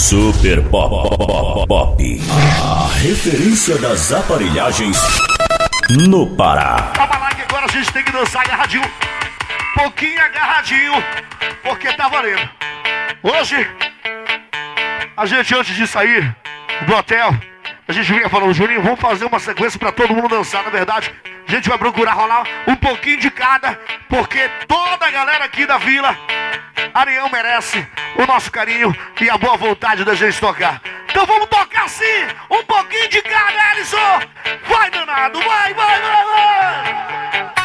Super Pop, Pop, Pop. A referência das aparelhagens no Pará. Calma lá que agora a gente tem que dançar agarradinho. Pouquinho agarradinho, porque tá valendo. Hoje, a gente antes de sair do hotel, a gente vinha falando, Juninho, vamos fazer uma sequência para todo mundo dançar. Na verdade, a gente vai procurar rolar um pouquinho de cada, porque toda a galera aqui da vila, Arião merece o nosso carinho e a boa vontade da gente tocar. Então vamos tocar sim, um pouquinho de cada, Alisson. Vai danado, vai, vai, vai, vai.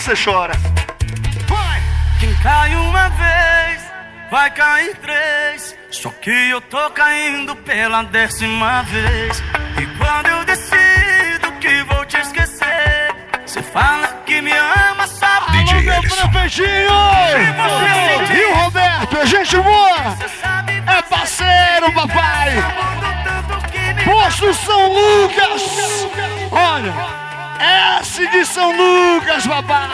Você chora. Vai! Quem cai uma vez, vai cair três. Só que eu tô caindo pela décima vez. E quando eu decido que vou te esquecer, você fala que me ama, sabe? DJ Meu profetinho! E o Roberto, é gente boa! É parceiro, papai! Posto São Lucas! Olha, S de São Lucas, papai!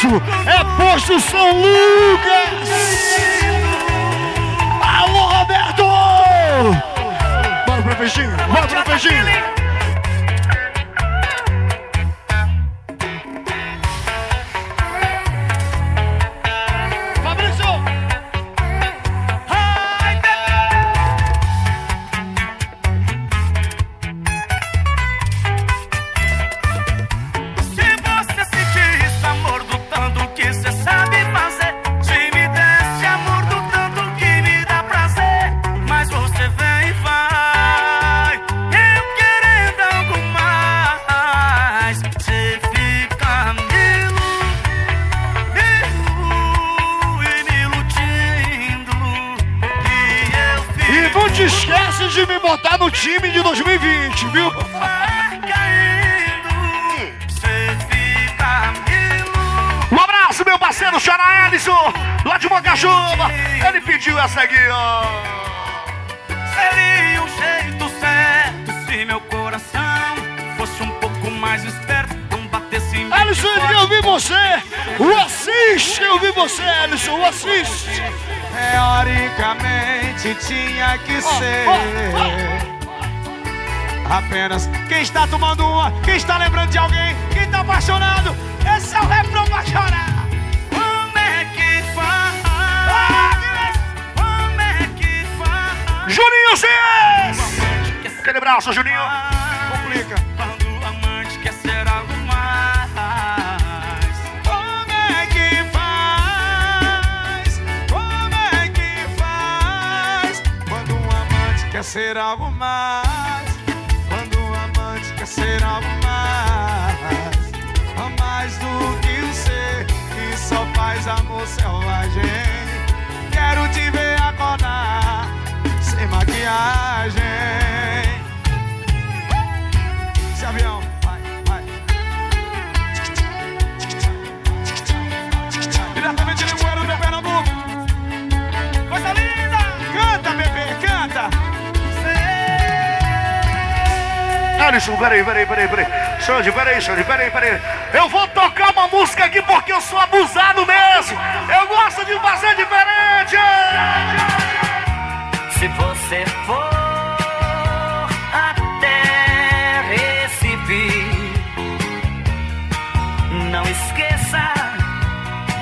Posto! É posto São Lucas! Alô, Roberto! Bora pro peixinho, bora pro peixinho! Ellison, eu vi você. O assiste, eu vi você, Ellison, o assiste. Teoricamente tinha que ser apenas quem está tomando uma, quem está lembrando de alguém, quem está apaixonado. Esse é o refrão pra chorar. Como é que faz? Como é que faz? Juninho Cis! Aquele abraço, Juninho. Complica. Quer ser algo mais. Quando um amante quer ser algo mais. A mais do que um ser que só faz amor selvagem. Quero te ver acordar sem maquiagem. Esse avião, vai, vai. Diretamente de do Pernambuco. Coisa linda! Canta, bebê, canta! Alisson, peraí, peraí, peraí, peraí. Xande, peraí, Xande, peraí, peraí. Eu vou tocar uma música aqui porque eu sou abusado mesmo. Eu gosto de fazer diferente. Se você for até Recife, não esqueça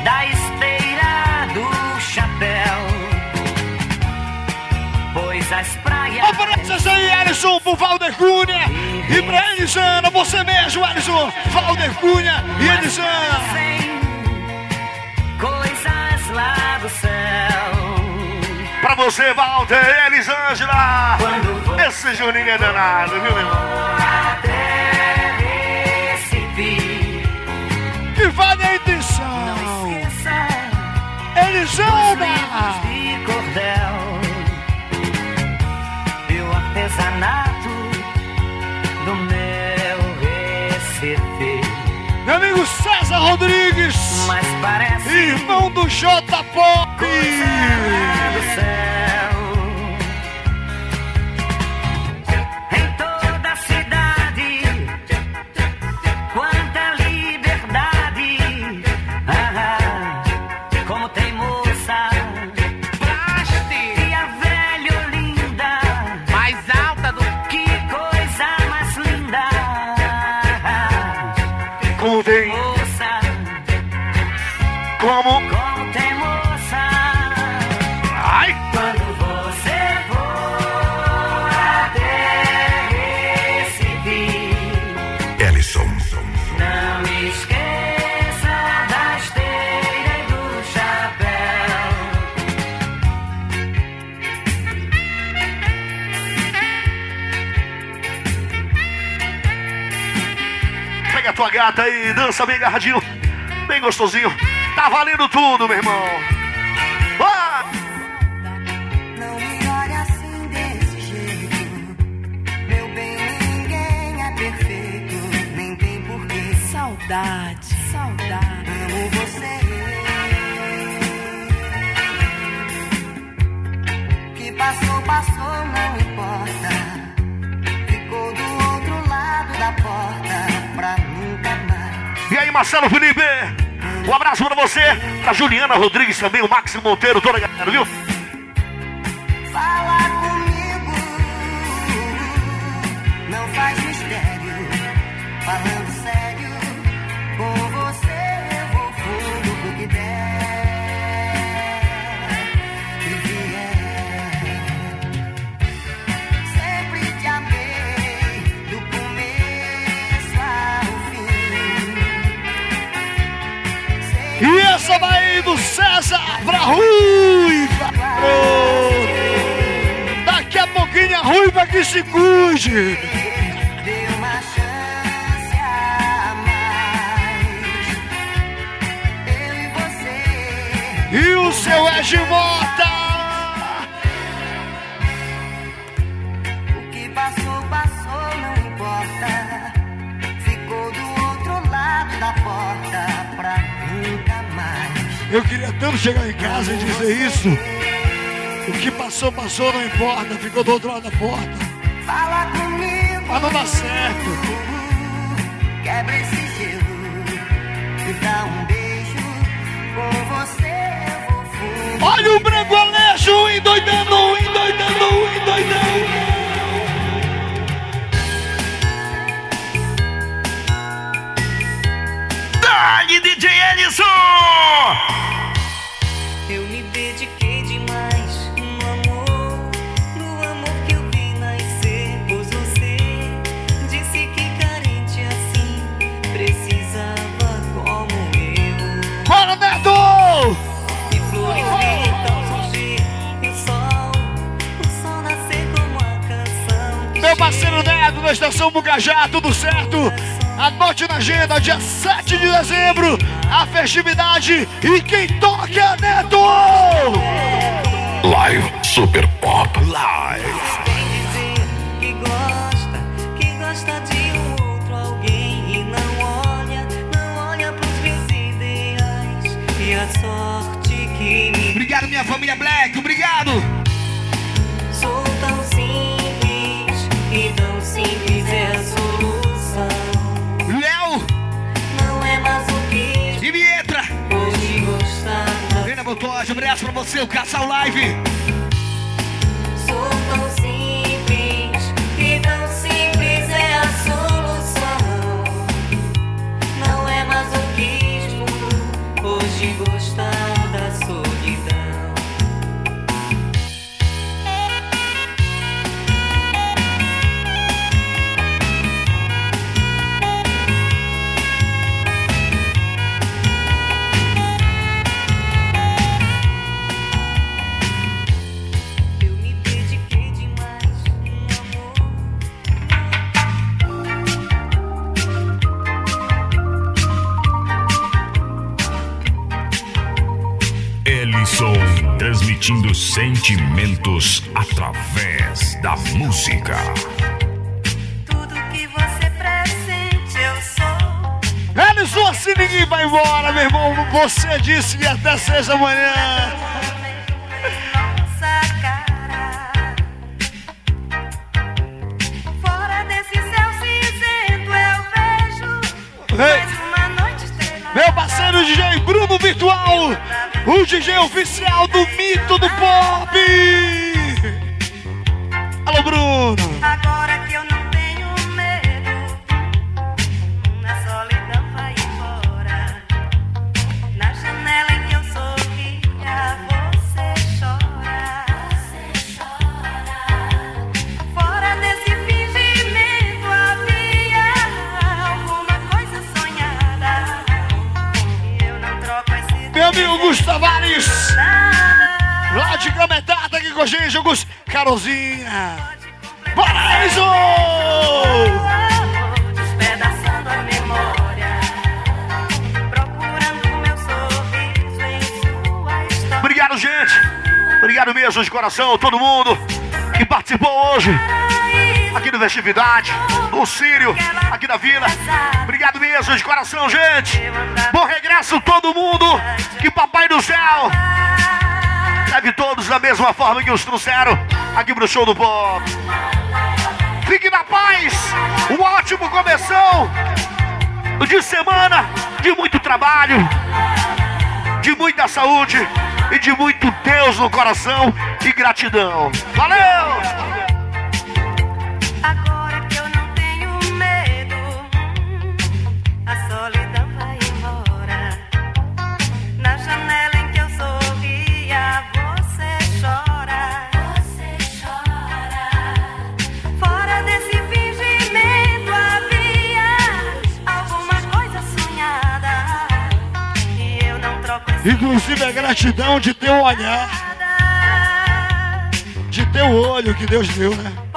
da esteira palmas aí, Alisson, pro Valder Cunha e pra Elisana, você mesmo, Alisson, Valder Cunha e Elisana. Coisas lá do céu. Pra você, Valder e Elisângela. Esse Juninho é danado, viu, meu irmão? E vale a intenção. Elisângela artesanato do meu Recife. Meu amigo César Rodrigues, Mas parece irmão do J Pop. Gata aí, dança bem agarradinho, bem gostosinho. Tá valendo tudo, meu irmão. Não me olhe assim desse jeito. Meu bem, ninguém é perfeito. Nem tem porquê. Saudade, saudade. Amo você. Que passou, passou, não importa. Aí, Marcelo Felipe? Um abraço pra você, pra Juliana Rodrigues também, o Máximo Monteiro, toda a galera, viu? Essa daí do César pra Ruiva. Daqui a pouquinho a Ruiva que se cuide. E o seu Edmota. Eu queria tanto chegar em casa e dizer isso. O que passou, passou, não importa. Ficou do outro lado da porta. Fala comigo. Mas não dá certo. Quebra esse gelo. Me dá um beijo. Com você eu vou fundo. Olha o branco Aleixo endoidando, endoidando, endoidando. Dali, DJ Ellison! Chega Neto da Estação Bugajá, tudo certo? Anote na agenda, dia 7 de dezembro, a festividade e quem toca é Neto! Live Super Pop. Live. Vem dizer que gosta, que gosta de um outro alguém e não olha, não olha pros meus ideais e a sorte que me Obrigado, minha família Black, obrigado! sou tão simples e tão simples é a solução. Léo Não é masoquismo e Mietra! hoje gostar. Vem na Botoja, um abraço pra você, o Casal Live! Sou tão simples e tão simples é a solução. Não é masoquismo hoje gostar transmitindo sentimentos através da música. Tudo que você pressente, eu sou. Ellison, assim ninguém vai embora, meu irmão. Você disse que até seja amanhã. Nossa cara. Fora desse céu cinzento, eu vejo. Ei. Mais uma noite. Meu parceiro DJ Bruno Virtual, o DJ oficial do mito do pop. Alô, Bruno. Agora que eu não Meu amigo Gustavo Ares, nada. lá de Gametá, tá aqui com a gente, Augusto. Carolzinha. Despedaçando a memória, história. Obrigado, gente. Obrigado mesmo de coração, todo mundo que participou hoje aqui do Festividade, do Sírio, aqui da Vila. Obrigado mesmo de coração, gente. Bom regresso todo mundo. Que Papai do Céu leve todos da mesma forma que os trouxeram aqui pro show do Pop. Fique na paz. Um ótimo começão de semana de muito trabalho, de muita saúde e de muito Deus no coração e gratidão. Valeu! Inclusive a gratidão de teu olhar, de teu olho que Deus deu, né?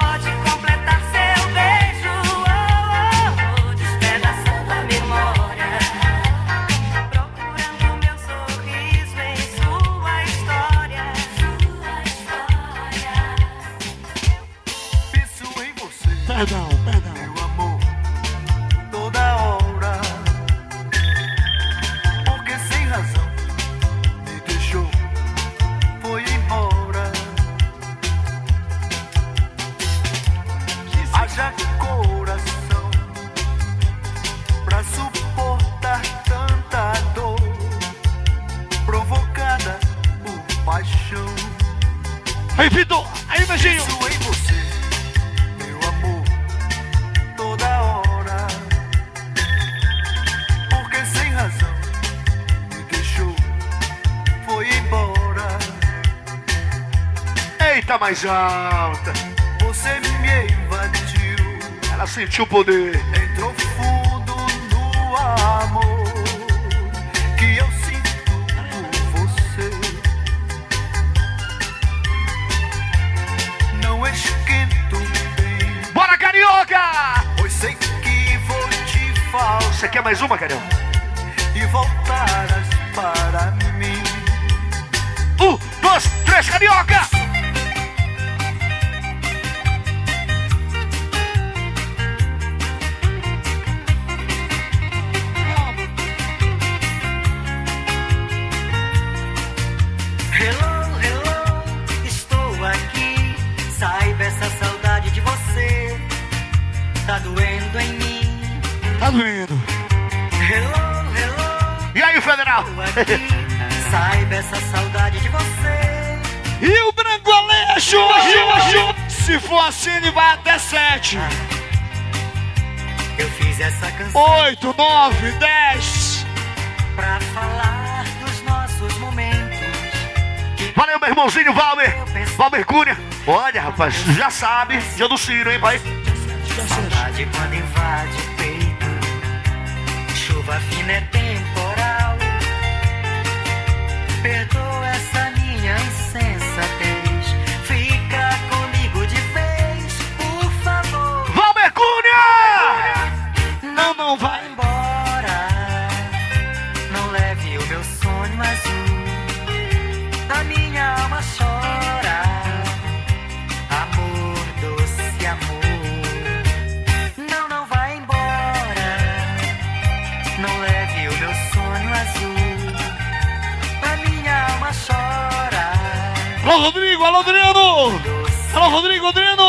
Alta. Você me invadiu, Ela sentiu o poder. entrou fundo no amor que eu sinto por você. Não esquento bem. Bora, Carioca! Pois sei que vou te faltar Você quer mais uma, Carioca? e voltarás para mim. Um, dois, três, Carioca! Tá doendo. Hello, hello, E aí, Federal? Saiba essa saudade de você. E o Branco Aleixo! Se for assim, ele vai até sete. Eu fiz essa canção Oito, nove, dez. pra falar dos nossos momentos. Valeu, meu irmãozinho Valmer. Valmer Cunha. Olha, rapaz, já sabe. Dia do Ciro, hein, pai? saudade quando invade fina é Alô, Rodrigo, alô, Adriano! Alô, Rodrigo, Adriano!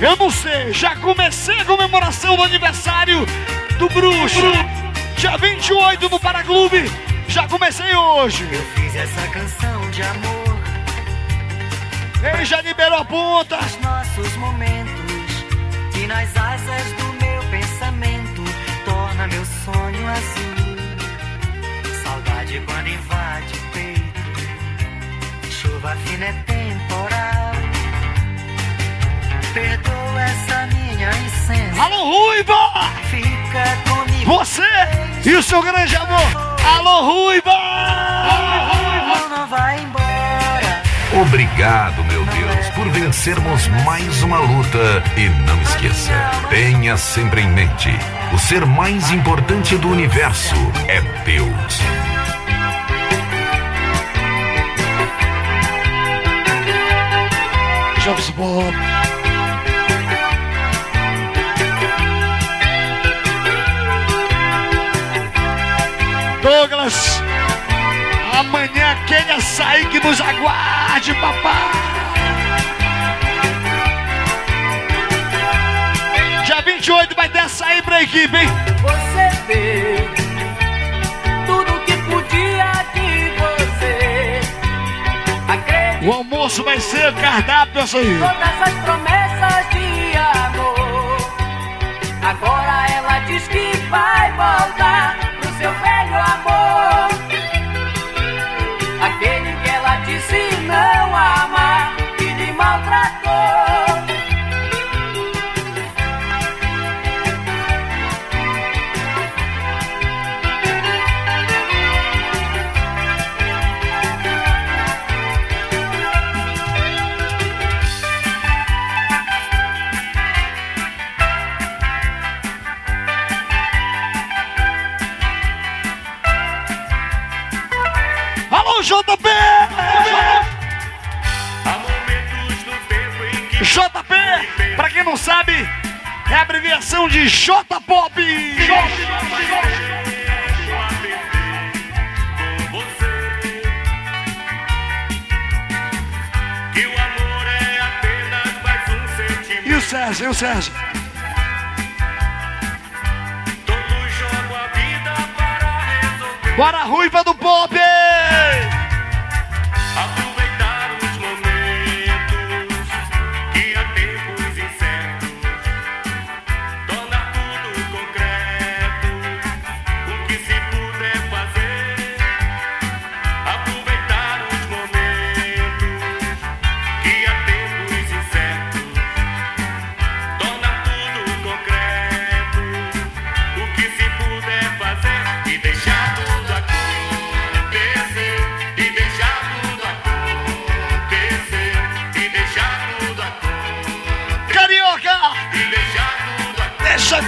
Eu não sei, já comecei a comemoração do aniversário do Bruxo. Dia 28 no Paraclube. Já comecei hoje. Eu fiz essa canção de amor. Já liberou a ponta. Os nossos momentos e nas asas do meu pensamento torna meu sonho azul. Saudade quando invade o peito. Chuva fina é temporal. Perdoa essa minha licença. Alô, Ruiva! Fica comigo. Você e o seu grande amor. Alô, Ruiva! Não, não vai embora. Obrigado, meu Deus, por vencermos mais uma luta. E não esqueça, tenha sempre em mente: o ser mais importante do universo é Deus. Jobs Bob. Douglas, aquele açaí que nos aguarde, papai. Dia 28 vai ter açaí pra equipe, hein? Você fez tudo que podia de você. Acredito O almoço vai ser cardápio açaí. todas as promessas de amor. Agora ela diz que vai voltar a abreviação de um sentimento. E o Sérgio, e o Sérgio? Jogam a para. Bora, Ruiva do Pop!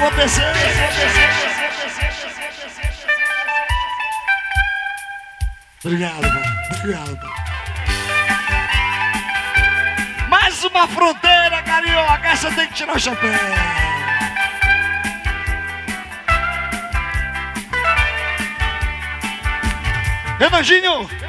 Acontecer. Obrigado, mano. Obrigado. mano. Mais uma fronteira, Carioca! Essa tem que tirar o chapéu! Renaginho!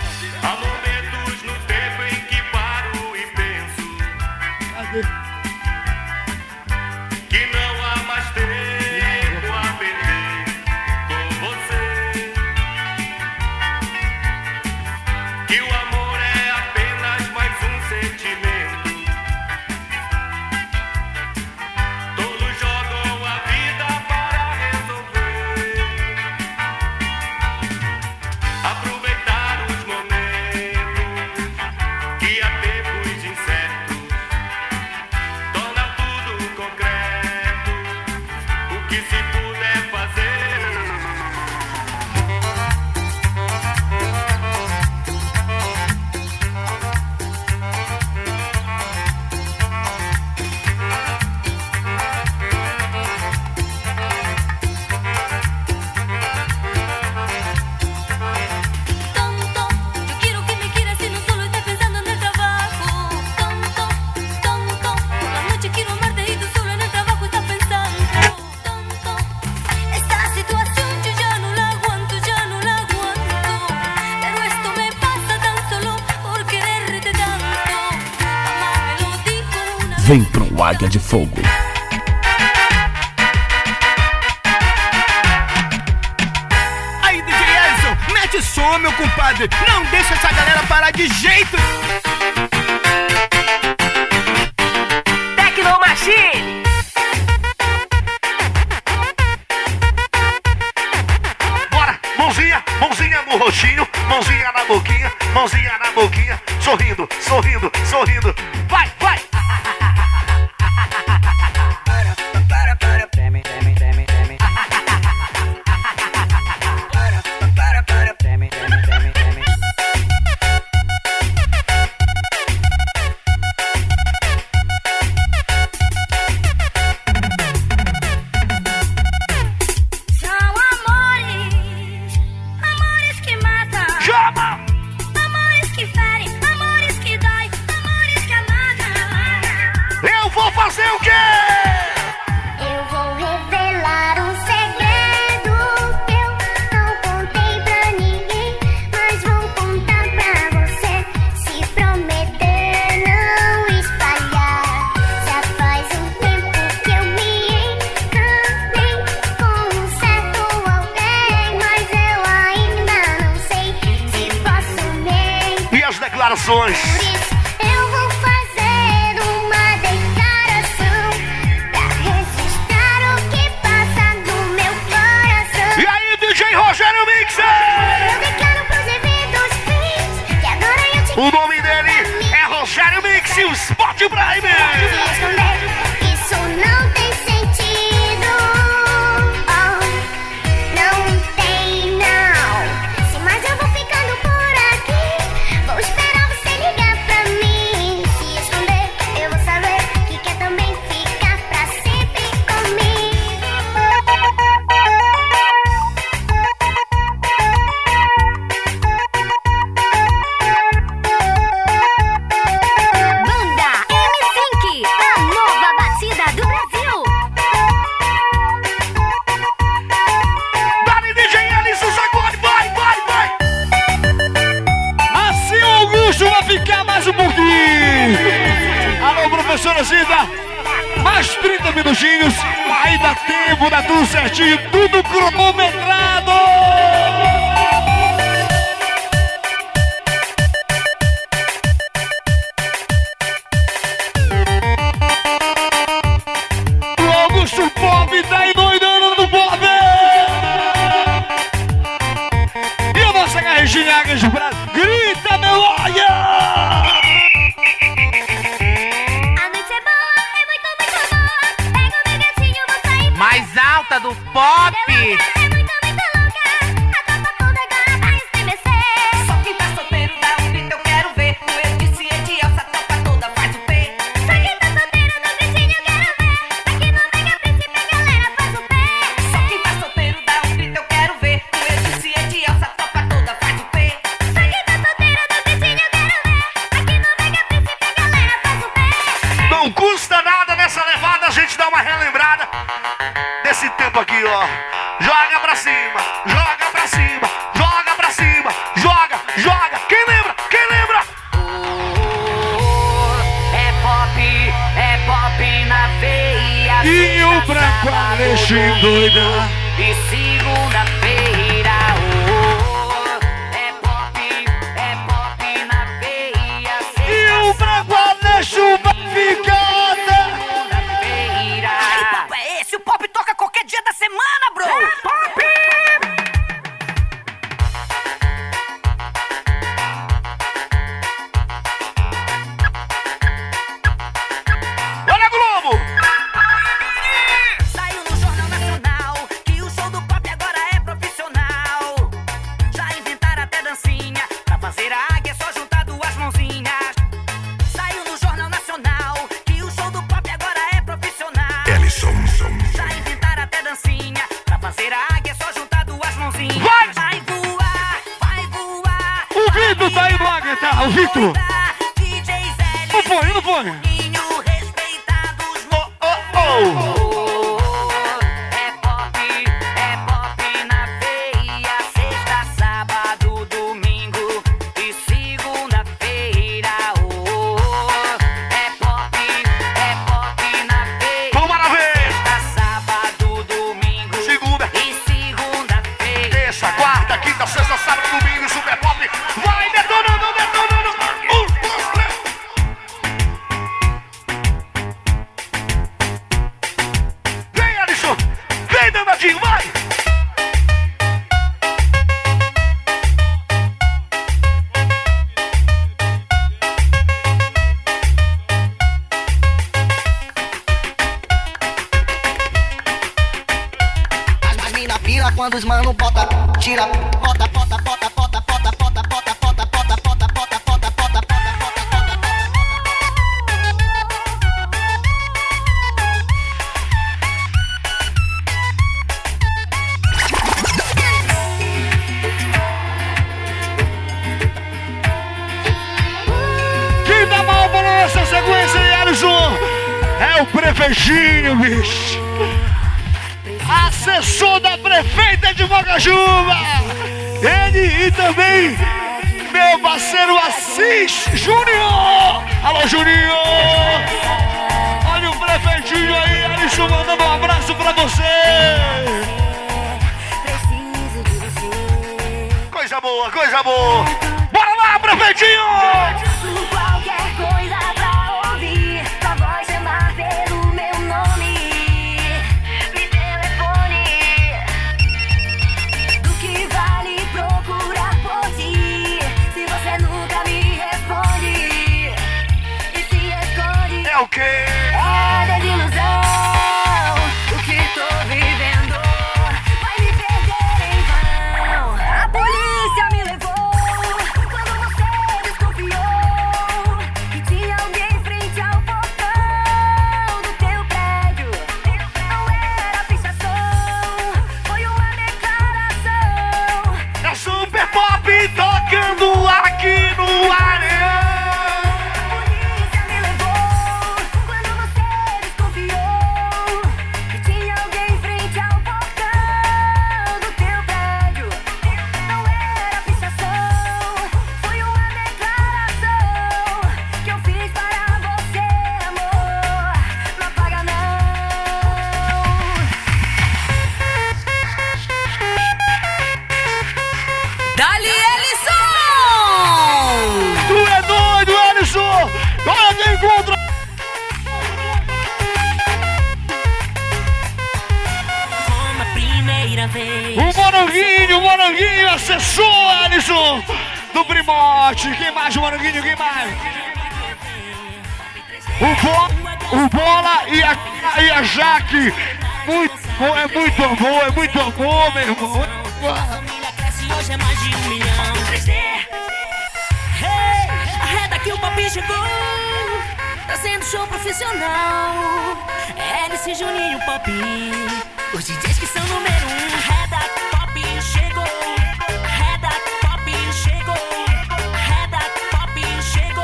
Fogo. Domingo doida. okay. fazendo show profissional. É LC Juninho Pop. Os DJs que são número um. Reda Pop chegou. Reda Pop chegou. Reda Pop chegou.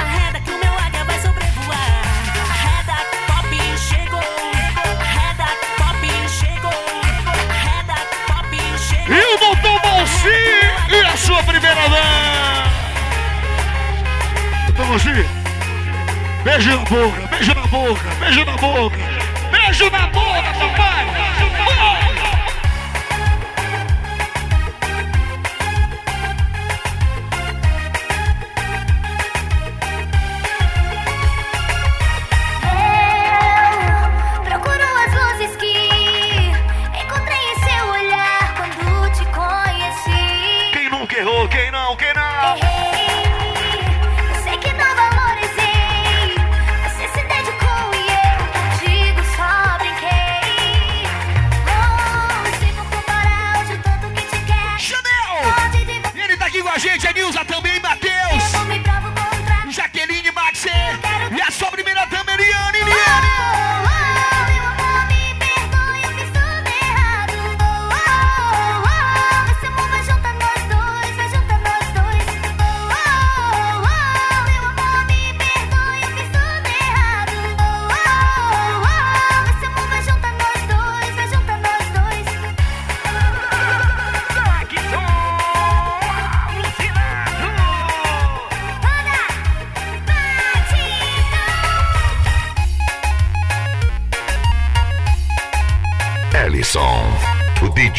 A reda que o meu águia vai sobrevoar. A reda Pop chegou. Reda Pop chegou. Reda Pop chegou. E o Doutor e a sua primeira dança. Vamos ver. Beijo na boca, beijo na boca, beijo na boca, beijo na boca.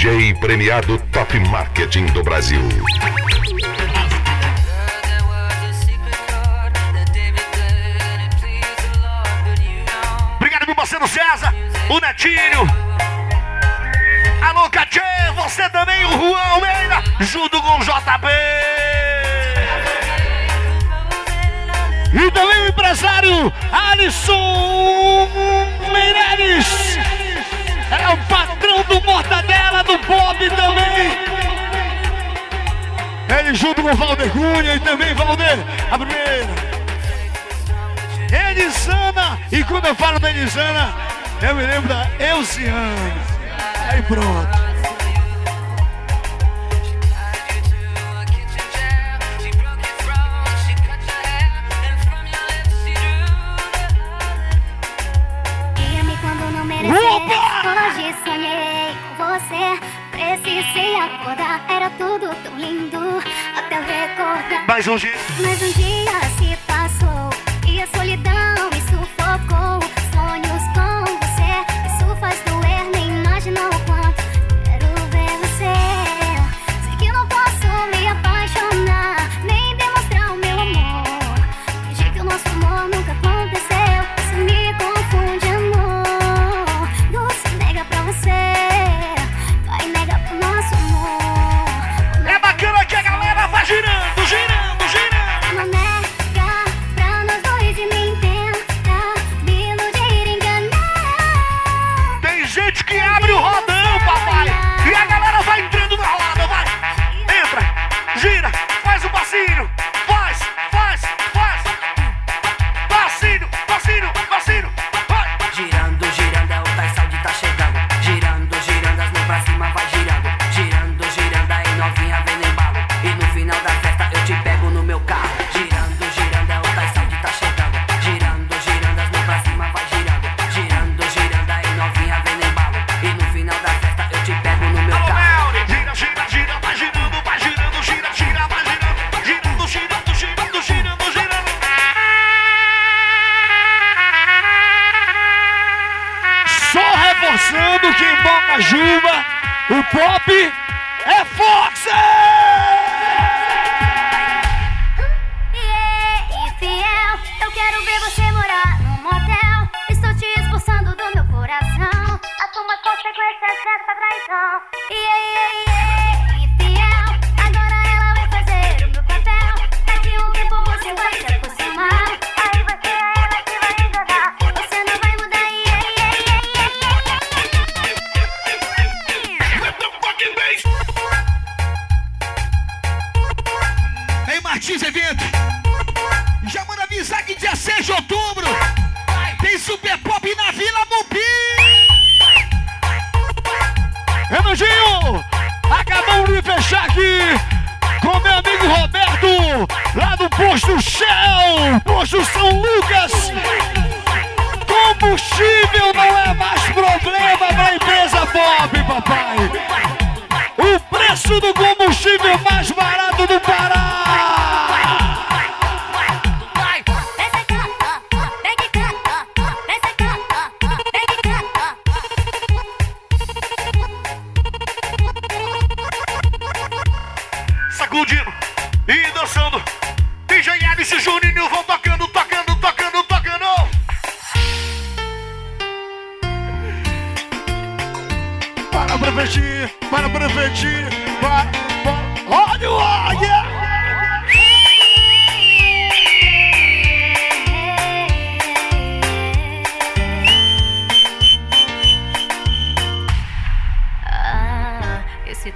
DJ premiado Top Marketing do Brasil. Obrigado, meu parceiro César, o Netinho. Alô, Catê, você também, o Juan Almeida, junto com o JB. E também o empresário Alisson Meireles. É o patrão do Mortadelo do Bob também. Ele junto com o Valder Cunha e também Valder, a primeira. Elisana, e quando eu falo da Elisana, eu me lembro da Elciana. Aí pronto. Mais um dia. Mais um dia.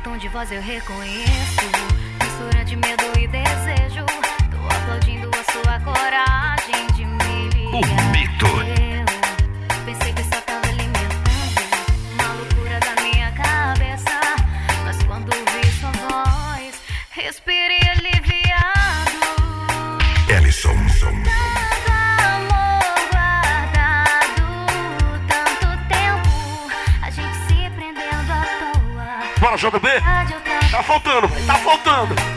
tom de voz eu reconheço. Mistura de medo e desejo. Tô aplaudindo a sua coragem de me ligar. Tá, JB? Tá faltando, tá faltando.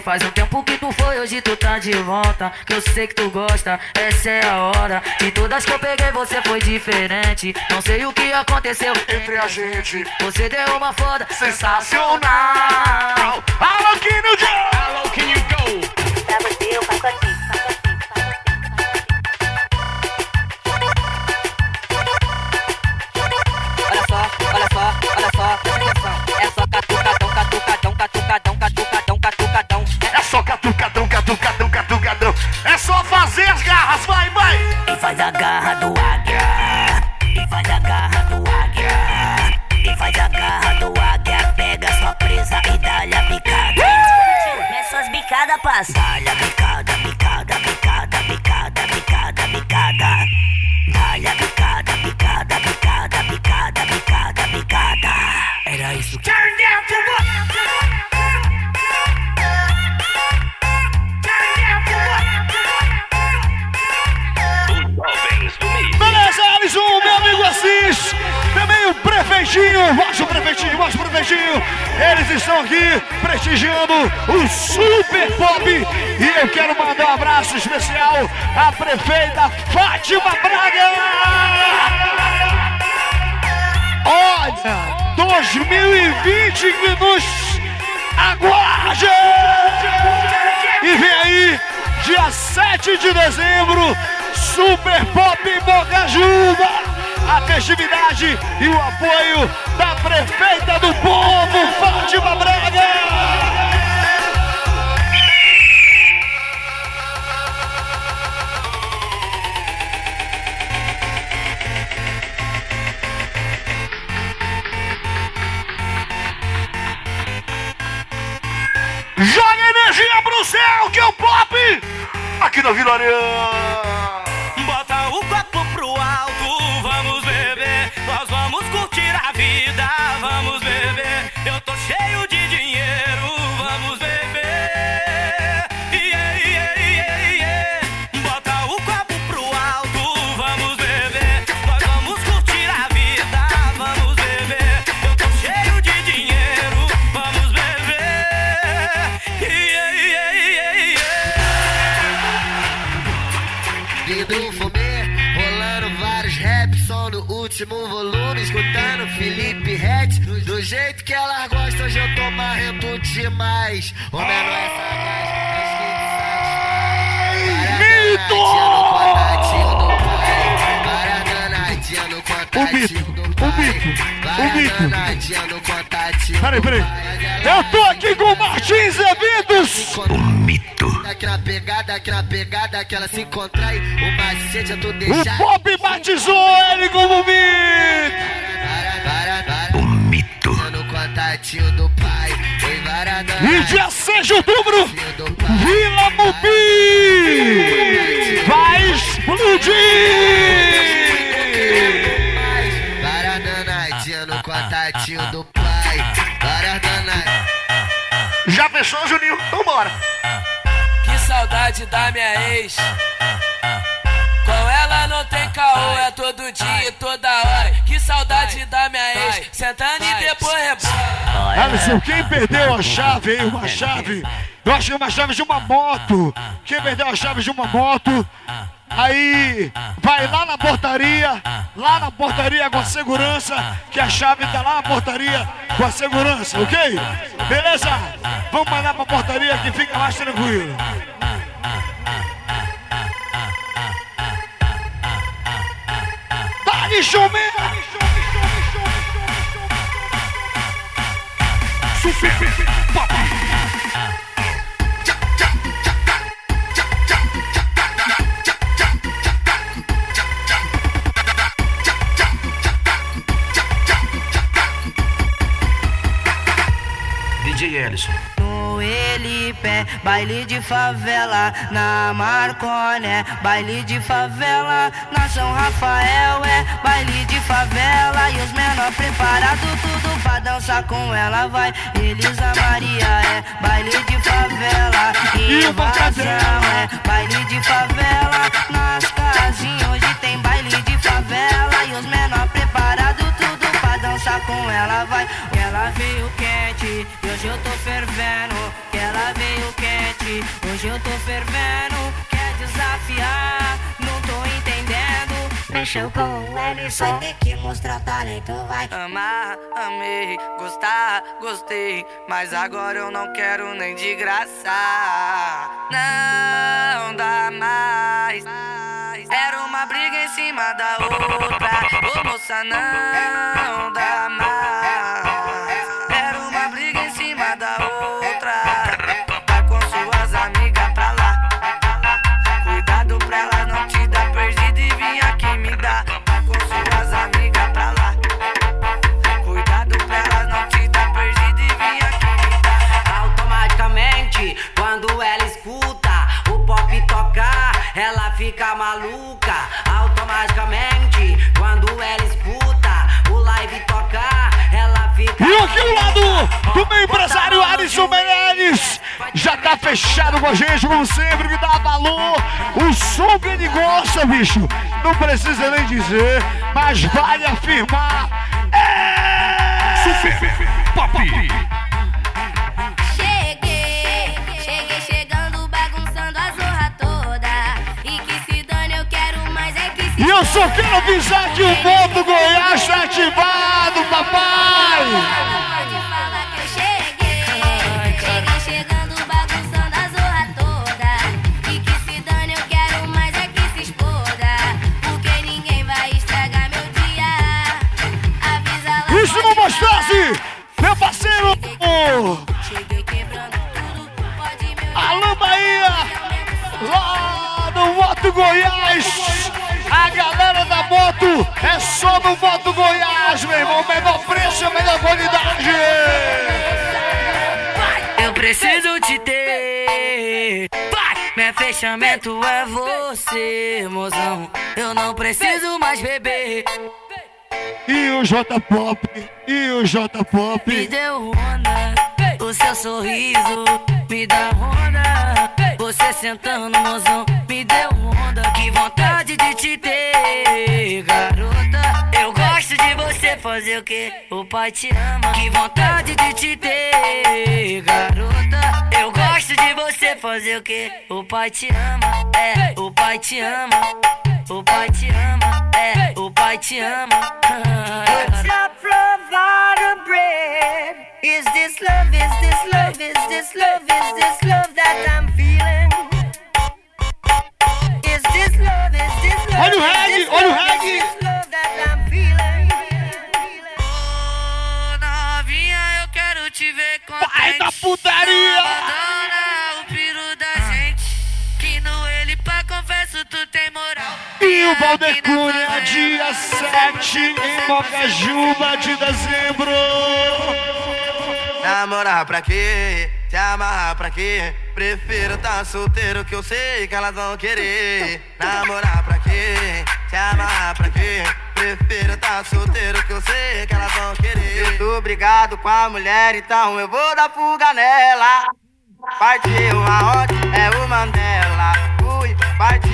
Faz um tempo que tu foi, hoje tu tá de volta. Que eu sei que tu gosta, essa é a hora. De todas que eu peguei você foi diferente. Não sei o que aconteceu Entre a gente, Você deu uma foda sensacional. Alô, Kino Joe! Hello, E faz a garra do Estão aqui prestigiando o Super Pop. E eu quero mandar um abraço especial à prefeita Fátima Braga. Olha, 2020 que nos aguarde! E vem aí, dia 7 de dezembro, Super Pop Bocajuba. A festividade e o apoio da prefeita do povo, Fátima Braga. Joga energia pro céu, que é o pop! Aqui na Vila Areia. Vindo fumê, rolando vários raps, som no último volume, escutando Felipe Ret. Do, do jeito que elas gostam, hoje eu tô marrento demais. O menor é sagaz, contatinho do pai. O mito, o mito, danadinha no contatinho Peraí, do peraí. Eu tô aqui com o Martins Eventos. O mito. Aquela pegada, aquela pegada que ela se contrai. O macete é tu O deixar. Pop batizou ele como mito. O mito. no contatinho do pai. E dia 6 de outubro, Vila Mupi vai explodir. Danadinha no contatinho do pai. Para danadinha. Já fechou, Juninho? Então bora. Que saudade da minha ex. Com ela não tem caô, é todo dia e toda hora. Que saudade da minha ex. Sentando e depois rebola. Alisson, quem perdeu a chave aí, uma chave Eu achei uma chave de uma moto. Quem perdeu a chave de uma moto, aí vai lá na portaria, lá na portaria com a segurança, que a chave tá lá na portaria com a segurança, ok? Beleza? Vamos mandar pra portaria que fica mais tranquilo. Dá-lhe chumê! Super Ellison. No Elipé, baile de favela, na Marconé, baile de favela, na São Rafael é baile de favela e os menor preparado tudo pra dançar com ela vai. Elisa Maria é baile de favela, E o invasão é baile de favela, nas casinhas hoje tem baile de favela e os menor preparado tudo pra dançar com ela vai. Ela veio e hoje eu tô fervendo. Que ela veio quente, hoje eu tô fervendo. Quer desafiar, não tô entendendo. Mexeu com o Ellison, vai ter que mostrar talento, vai. Amar, amei, gostar, gostei. Mas agora eu não quero nem de graça. Não dá mais. Era uma briga em cima da outra. Ô moça, não dá mais. A gente, como sempre, me dá valor. O som que ele gosta, bicho. Não precisa nem dizer, mas vale afirmar. É... Super Pop. Cheguei, cheguei chegando, bagunçando a zorra toda. E que se dane, eu quero mais é que se E eu só quero avisar que o Moto Goiás tá ativado, papai. É só no Moto Goiás, meu irmão. Menor preço e a melhor qualidade. Eu preciso te ter. Meu fechamento é você, mozão. Eu não preciso mais beber. E o J Pop, e o J Me Pop. deu onda, o seu sorriso me dá onda. Você sentando, mozão, me deu onda. Que vontade de te ter, garota. Fazer o que? O pai te ama. Que vontade de te ter, garota. Eu gosto de você fazer o que? O pai te ama, é, o pai te ama. O pai te ama, é, o pai te ama. Top provide bread. Is this love? Is this love? Is this love? Is this love that I'm feeling? Is this love? Is this love? Olha o Is reggae, this olha o reggae. Pai da putaria. Abandona o piru da gente. Que no ele pra confesso tu tem moral. E o Valder Cunha, dia 7 em Mocajuba de dezembro. Namorar pra quê? Se amarrar pra quê? Prefiro tá solteiro que eu sei que elas vão querer. Namorar pra quê? Se amarrar pra quê? Prefiro tá solteiro que eu sei que elas vão querer. Eu tô brigado com a mulher, então eu vou dar fuga nela. Partiu aonde? É o Mandela. Ui, partiu